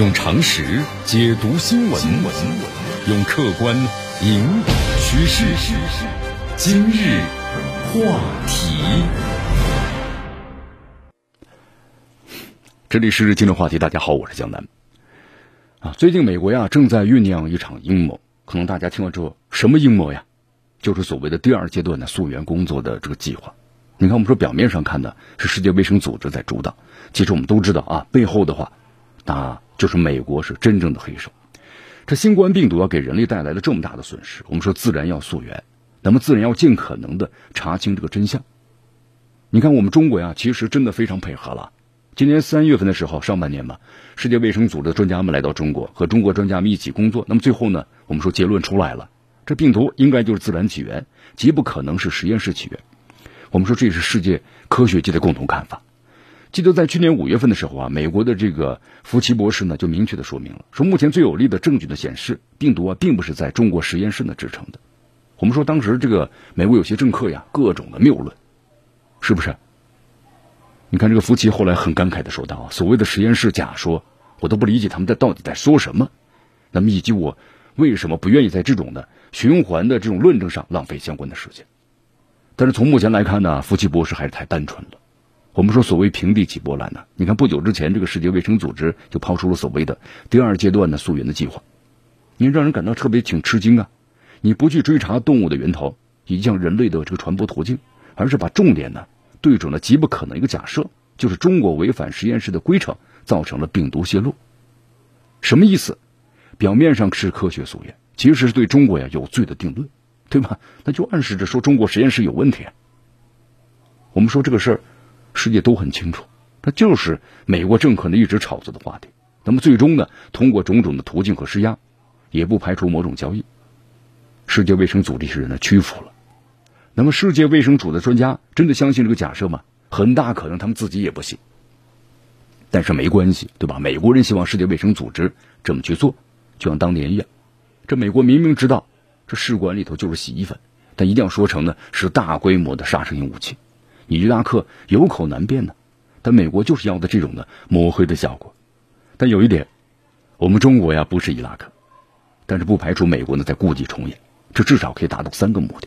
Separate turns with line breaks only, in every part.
用常识解读新闻，用客观引导趋势。今日话题，
这里是今日话题。大家好，我是江南。啊，最近美国呀正在酝酿一场阴谋，可能大家听了之后，什么阴谋呀？就是所谓的第二阶段的溯源工作的这个计划。你看，我们说表面上看的是世界卫生组织在主导，其实我们都知道啊，背后的话，那就是美国是真正的黑手。这新冠病毒要给人类带来了这么大的损失，我们说自然要溯源，那么自然要尽可能的查清这个真相。你看，我们中国呀，其实真的非常配合了。今年三月份的时候，上半年嘛，世界卫生组织的专家们来到中国，和中国专家们一起工作。那么最后呢，我们说结论出来了，这病毒应该就是自然起源，极不可能是实验室起源。我们说这也是世界科学界的共同看法。记得在去年五月份的时候啊，美国的这个福奇博士呢就明确的说明了，说目前最有力的证据呢显示，病毒啊并不是在中国实验室呢制成的。我们说当时这个美国有些政客呀，各种的谬论，是不是？你看这个福奇后来很感慨的说道，所谓的实验室假说，我都不理解他们在到底在说什么。那么以及我为什么不愿意在这种的循环的这种论证上浪费相关的时间？但是从目前来看呢，福奇博士还是太单纯了。我们说所谓平地起波澜呢，你看不久之前这个世界卫生组织就抛出了所谓的第二阶段的溯源的计划，你让人感到特别挺吃惊啊！你不去追查动物的源头以及人类的这个传播途径，而是把重点呢。对准了极不可能一个假设，就是中国违反实验室的规程，造成了病毒泄露。什么意思？表面上是科学溯源，其实是对中国呀有罪的定论，对吧？那就暗示着说中国实验室有问题。我们说这个事儿，世界都很清楚，它就是美国政客呢一直炒作的话题。那么最终呢，通过种种的途径和施压，也不排除某种交易。世界卫生组织是人呢屈服了。那么，世界卫生组织专家真的相信这个假设吗？很大可能他们自己也不信。但是没关系，对吧？美国人希望世界卫生组织这么去做，就像当年一样。这美国明明知道这试管里头就是洗衣粉，但一定要说成呢是大规模的杀伤性武器。你伊拉克有口难辩呢，但美国就是要的这种的抹黑的效果。但有一点，我们中国呀不是伊拉克，但是不排除美国呢在故伎重演，这至少可以达到三个目的。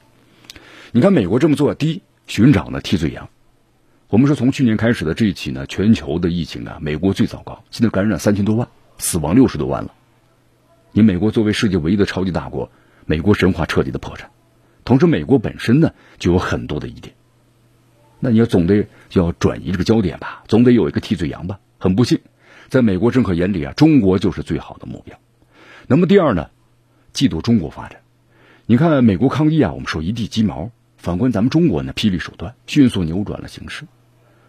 你看，美国这么做，第一，寻找呢替罪羊。我们说，从去年开始的这一起呢，全球的疫情啊，美国最糟糕，现在感染三千多万，死亡六十多万了。你美国作为世界唯一的超级大国，美国神话彻底的破产。同时，美国本身呢就有很多的疑点。那你要总得要转移这个焦点吧，总得有一个替罪羊吧。很不幸，在美国政客眼里啊，中国就是最好的目标。那么第二呢，嫉妒中国发展。你看美国抗议啊，我们说一地鸡毛。反观咱们中国呢，霹雳手段迅速扭转了形势。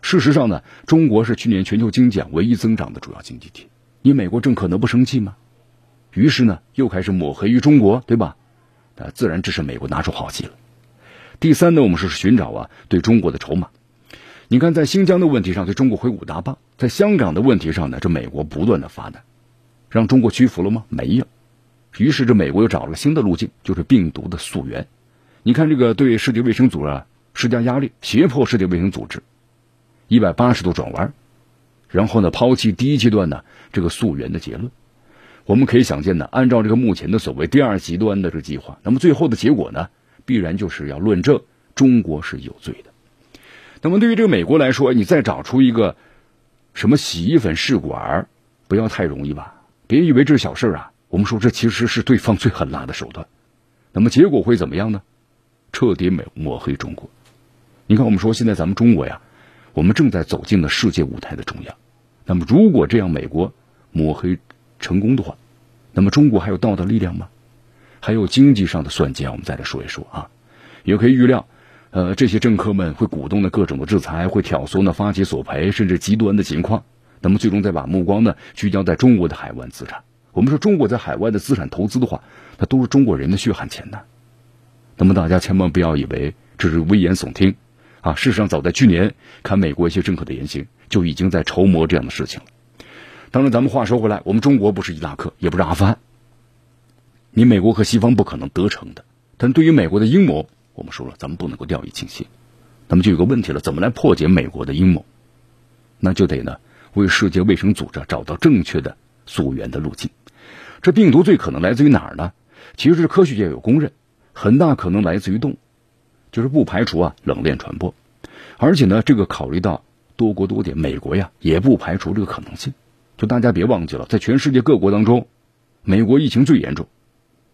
事实上呢，中国是去年全球经济唯一增长的主要经济体。你美国政客能不生气吗？于是呢，又开始抹黑于中国，对吧？啊，自然这是美国拿出好戏了。第三呢，我们是寻找啊对中国的筹码。你看，在新疆的问题上对中国挥舞大棒，在香港的问题上呢，这美国不断的发难，让中国屈服了吗？没有。于是这美国又找了个新的路径，就是病毒的溯源。你看，这个对世界卫生组织啊施加压力，胁迫世界卫生组织一百八十度转弯，然后呢抛弃第一阶段呢这个溯源的结论。我们可以想见呢，按照这个目前的所谓第二极端的这个计划，那么最后的结果呢，必然就是要论证中国是有罪的。那么对于这个美国来说，你再找出一个什么洗衣粉试管，不要太容易吧？别以为这是小事啊！我们说这其实是对方最狠辣的手段。那么结果会怎么样呢？彻底抹抹黑中国，你看，我们说现在咱们中国呀，我们正在走进了世界舞台的中央。那么，如果这样美国抹黑成功的话，那么中国还有道德力量吗？还有经济上的算计，我们再来说一说啊。也可以预料，呃，这些政客们会鼓动的各种的制裁，会挑唆呢发起索赔，甚至极端的情况。那么，最终再把目光呢聚焦在中国的海外资产。我们说，中国在海外的资产投资的话，那都是中国人的血汗钱呐。那么大家千万不要以为这是危言耸听，啊，事实上早在去年看美国一些政客的言行，就已经在筹谋这样的事情了。当然，咱们话说回来，我们中国不是伊拉克，也不是阿富汗，你美国和西方不可能得逞的。但对于美国的阴谋，我们说了，咱们不能够掉以轻心。那么就有个问题了，怎么来破解美国的阴谋？那就得呢，为世界卫生组织找到正确的溯源的路径。这病毒最可能来自于哪儿呢？其实科学界有公认，很大可能来自于动物，就是不排除啊冷链传播。而且呢，这个考虑到多国多点，美国呀也不排除这个可能性。就大家别忘记了，在全世界各国当中，美国疫情最严重，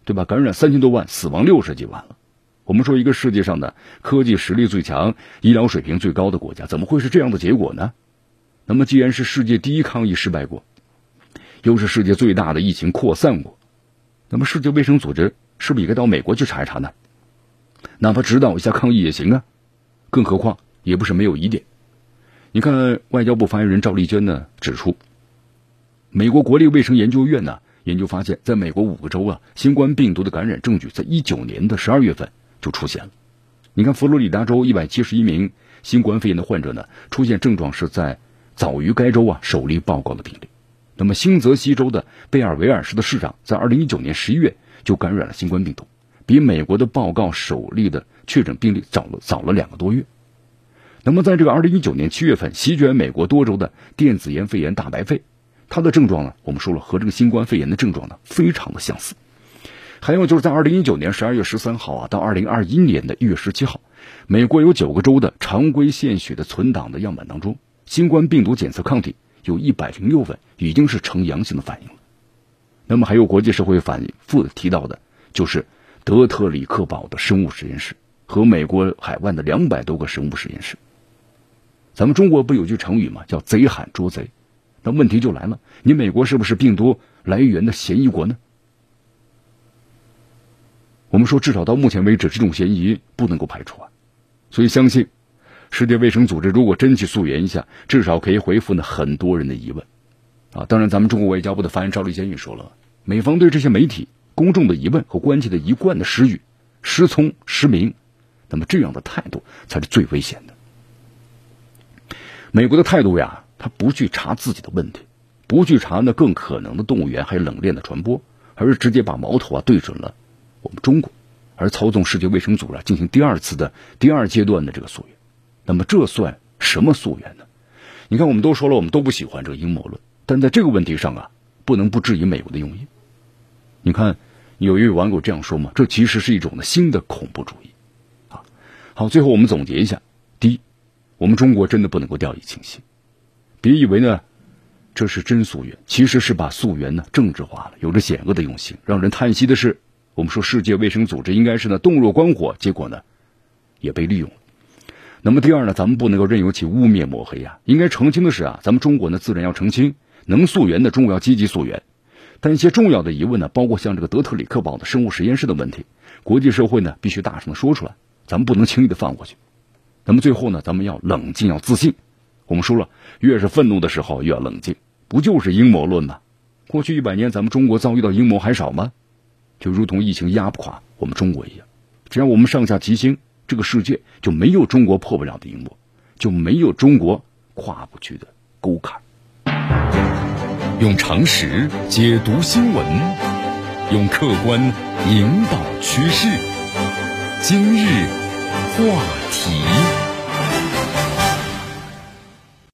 对吧？感染三千多万，死亡六十几万了。我们说一个世界上的科技实力最强、医疗水平最高的国家，怎么会是这样的结果呢？那么既然是世界第一抗疫失败国。又是世界最大的疫情扩散国，那么世界卫生组织是不是也该到美国去查一查呢？哪怕指导一下抗疫也行啊。更何况也不是没有疑点。你看，外交部发言人赵立坚呢指出，美国国立卫生研究院呢研究发现，在美国五个州啊，新冠病毒的感染证据在一九年的十二月份就出现了。你看，佛罗里达州一百七十一名新冠肺炎的患者呢出现症状是在早于该州啊首例报告的病例。那么，新泽西州的贝尔维尔市的市长在二零一九年十一月就感染了新冠病毒，比美国的报告首例的确诊病例早了早了两个多月。那么，在这个二零一九年七月份席卷美国多州的电子烟肺炎大白肺，它的症状呢，我们说了和这个新冠肺炎的症状呢非常的相似。还有就是在二零一九年十二月十三号啊到二零二一年的一月十七号，美国有九个州的常规献血的存档的样本当中，新冠病毒检测抗体。有一百零六份已经是呈阳性的反应了，那么还有国际社会反复提到的，就是德特里克堡的生物实验室和美国海外的两百多个生物实验室。咱们中国不有句成语吗？叫贼喊捉贼。那问题就来了，你美国是不是病毒来源的嫌疑国呢？我们说，至少到目前为止，这种嫌疑不能够排除啊，所以相信。世界卫生组织如果真去溯源一下，至少可以回复呢很多人的疑问，啊，当然咱们中国外交部的发言人赵立坚也说了，美方对这些媒体公众的疑问和关切的一贯的失语、失聪、失明，那么这样的态度才是最危险的。美国的态度呀，他不去查自己的问题，不去查那更可能的动物园还有冷链的传播，而是直接把矛头啊对准了我们中国，而操纵世界卫生组织进行第二次的第二阶段的这个溯源。那么这算什么溯源呢？你看，我们都说了，我们都不喜欢这个阴谋论，但在这个问题上啊，不能不质疑美国的用意。你看，有一位网友这样说嘛：“这其实是一种的新的恐怖主义。”啊，好，最后我们总结一下：第一，我们中国真的不能够掉以轻心，别以为呢这是真溯源，其实是把溯源呢政治化了，有着险恶的用心。让人叹息的是，我们说世界卫生组织应该是呢洞若观火，结果呢也被利用了。那么第二呢，咱们不能够任由其污蔑抹黑啊！应该澄清的是啊，咱们中国呢自然要澄清，能溯源的中国要积极溯源，但一些重要的疑问呢，包括像这个德特里克堡的生物实验室的问题，国际社会呢必须大声的说出来，咱们不能轻易的放过去。那么最后呢，咱们要冷静，要自信。我们说了，越是愤怒的时候越要冷静，不就是阴谋论吗？过去一百年，咱们中国遭遇到阴谋还少吗？就如同疫情压不垮我们中国一样，只要我们上下齐心。这个世界就没有中国破不了的阴谋，就没有中国跨不去的沟坎。
用常识解读新闻，用客观引导趋势。今日话题。